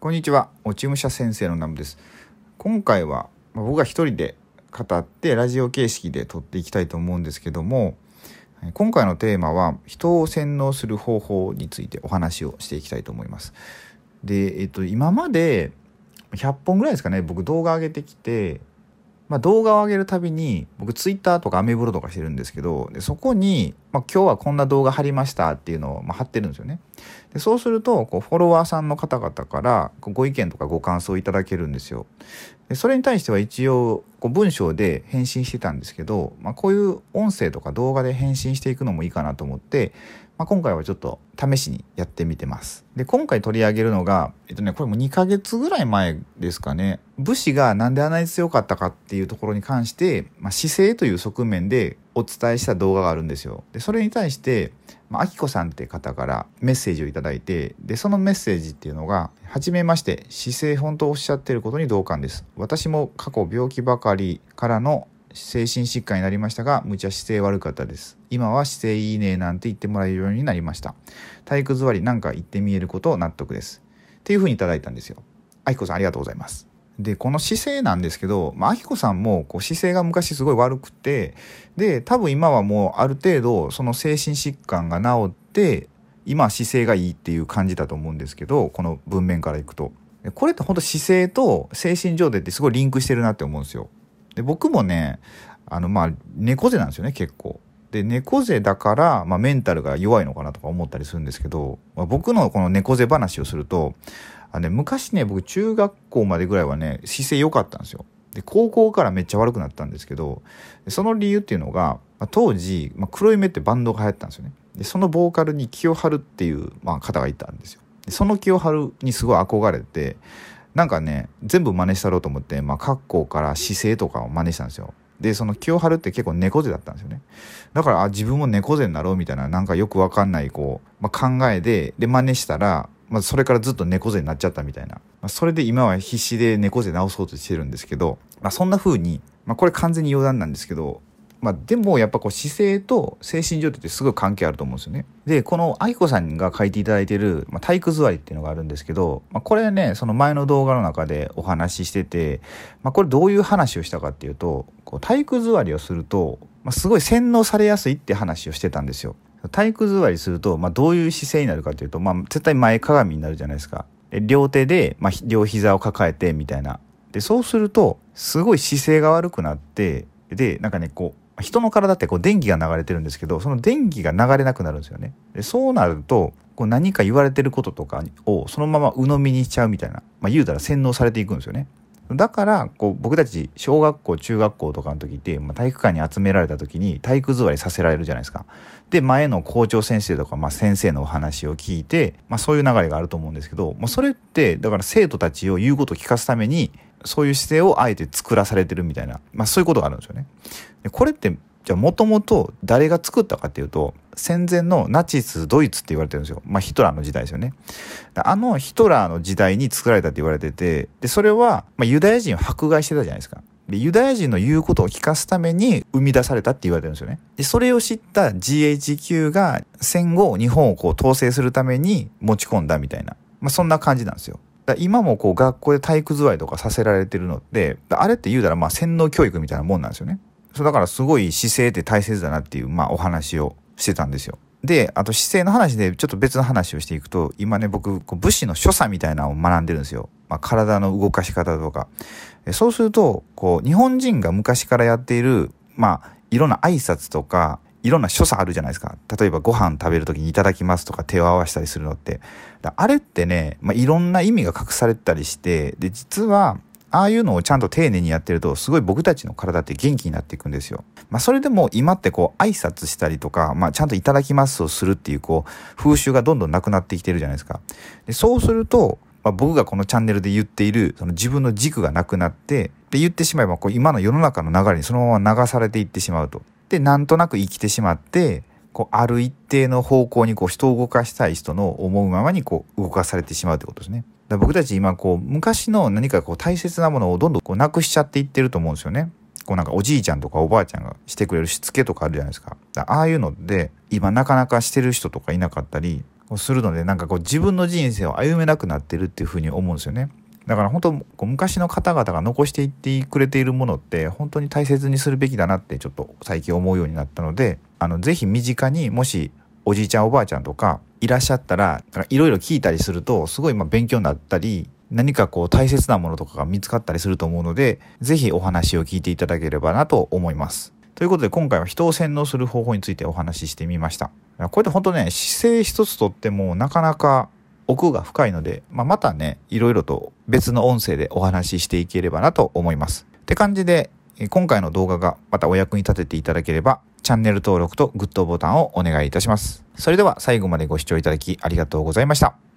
こんにちは。落ち武者先生のナムです。今回はまあ僕が一人で語ってラジオ形式で撮っていきたいと思うんですけども今回のテーマは人を洗脳する方法についてお話をしていきたいと思います。でえっと今まで100本ぐらいですかね僕動画上げてきてまあ、動画を上げるたびに僕ツイッターとかアメブロとかしてるんですけどでそこに、まあ、今日はこんな動画貼りましたっていうのを、まあ、貼ってるんですよね。でそうするとこうフォロワーさんの方々からご意見とかご感想をいただけるんですよ。でそれに対しては一応こう文章で返信してたんですけど、まあ、こういう音声とか動画で返信していくのもいいかなと思って、まあ、今回はちょっと試しにやってみてます。で今回取り上げるのが、えっとね、これも2ヶ月ぐらい前ですかね武士がなんであんなに強かったかっていうところに関して、まあ、姿勢という側面でお伝えした動画があるんですよ。でそれに対してまあ、きこさんって方からメッセージを頂いてでそのメッセージっていうのが「はじめまして姿勢本当おっしゃってることに同感です私も過去病気ばかりからの精神疾患になりましたがむちゃ姿勢悪かったです。今は姿勢いいねなんて言ってもらえるようになりました。体育座りなんか言ってみえることを納得です。っていうふうに頂いたんですよ。あきこさんありがとうございます。でこの姿勢なんですけど、まあきこさんもこう姿勢が昔すごい悪くてで多分今はもうある程度その精神疾患が治って今姿勢がいいっていう感じだと思うんですけどこの文面からいくと。これって本当姿勢と精神状態ってすごいリンクしてるなって思うんですよ。で僕もねあのまあ猫背なんですよね結構。で猫背だから、まあ、メンタルが弱いのかなとか思ったりするんですけど、まあ、僕のこの猫背話をするとあね、昔ね、僕中学校までぐらいはね、姿勢良かったんですよ。で、高校からめっちゃ悪くなったんですけど、その理由っていうのが、まあ、当時、まあ、黒い目ってバンドが流行ったんですよね。で、そのボーカルに清春っていう、まあ、方がいたんですよ。でその清春にすごい憧れて、なんかね、全部真似したろうと思って、まあ、格好から姿勢とかを真似したんですよ。で、その清春って結構猫背だったんですよね。だから、あ、自分も猫背になろうみたいな、なんかよくわかんない、こう、まあ、考えで、で、真似したら、まあ、それからずっと猫背になっちゃったみたいな、まあ、それで今は必死で猫背直そうとしてるんですけど、まあ、そんな風に、まあ、これ完全に余談なんですけど、まあ、でもやっぱこう姿勢と精神状態ってすごい関係あると思うんですよね。でこの愛子さんが書いていただいてる、まあ、体育座りっていうのがあるんですけど、まあ、これねその前の動画の中でお話ししてて、まあ、これどういう話をしたかっていうとこう体育座りをすると、まあ、すごい洗脳されやすいって話をしてたんですよ。体育座りすると、まあ、どういう姿勢になるかというと、まあ、絶対前かがみになるじゃないですか。で両手で、まあ、両膝を抱えてみたいな。でそうするとすごい姿勢が悪くなってでなんかねこう人の体ってこう電気が流れてるんですけどその電気が流れなくなるんですよね。でそうなるとこう何か言われてることとかをそのまま鵜呑みにしちゃうみたいな、まあ、言うたら洗脳されていくんですよね。だからこう僕たち小学校中学校とかの時って、まあ、体育館に集められた時に体育座りさせられるじゃないですか。で前の校長先生とか、まあ、先生のお話を聞いて、まあ、そういう流れがあると思うんですけど、まあ、それってだから生徒たちを言うことを聞かすためにそういう姿勢をあえて作らされてるみたいな、まあ、そういうことがあるんですよね。でこれってじゃあもともと誰が作ったかっていうと戦前のナチスドイツって言われてるんですよ。まあヒトラーの時代ですよね。あのヒトラーの時代に作られたって言われててでそれは、まあ、ユダヤ人を迫害してたじゃないですか。でユダヤ人の言うことを聞かすために生み出されたって言われてるんですよね。でそれを知った GHQ が戦後日本をこう統制するために持ち込んだみたいな、まあ、そんな感じなんですよ。だ今もこう学校で体育座りとかさせられてるのってあれって言うたらまあ洗脳教育みたいなもんなんですよね。そうだからすごい姿勢って大切だなっていう、まあ、お話をしてたんですよ。で、あと姿勢の話でちょっと別の話をしていくと、今ね、僕、こう武士の所作みたいなのを学んでるんですよ。まあ、体の動かし方とか。そうすると、こう、日本人が昔からやっている、まあ、いろんな挨拶とか、いろんな所作あるじゃないですか。例えばご飯食べる時にいただきますとか手を合わせたりするのって。あれってね、まあ、いろんな意味が隠されたりして、で、実は、ああいうのをちゃんと丁寧にやってると、すごい僕たちの体って元気になっていくんですよ。まあ、それでも今ってこう、挨拶したりとか、まあ、ちゃんといただきますをするっていう、こう、風習がどんどんなくなってきてるじゃないですか。でそうすると、まあ、僕がこのチャンネルで言っている、その自分の軸がなくなって、で、言ってしまえば、こう、今の世の中の流れにそのまま流されていってしまうと。で、なんとなく生きてしまって、こう、ある一定の方向にこう、人を動かしたい人の思うままにこう、動かされてしまうってことですね。だ僕たち今こう昔の何かこう大切なものをどんどんこうなくしちゃっていってると思うんですよね。こうなんかおじいちゃんとかおばあちゃんがしてくれるしつけとかあるじゃないですか。ああいうので今なかなかしてる人とかいなかったりするのでなんかこう自分の人生を歩めなくなってるっていうふうに思うんですよね。だから本当昔の方々が残していってくれているものって本当に大切にするべきだなってちょっと最近思うようになったのであのぜひ身近にもしおじいちゃんおばあちゃんとかいらっしゃったらいろいろ聞いたりするとすごいま勉強になったり何かこう大切なものとかが見つかったりすると思うのでぜひお話を聞いていただければなと思います。ということで今回は人を洗脳する方法についてお話ししてみました。これって本当ね姿勢一つとってもなかなか奥が深いので、まあ、またねいろいろと別の音声でお話ししていければなと思います。って感じで今回の動画がまたお役に立てていただければチャンネル登録とグッドボタンをお願いいたします。それでは最後までご視聴いただきありがとうございました。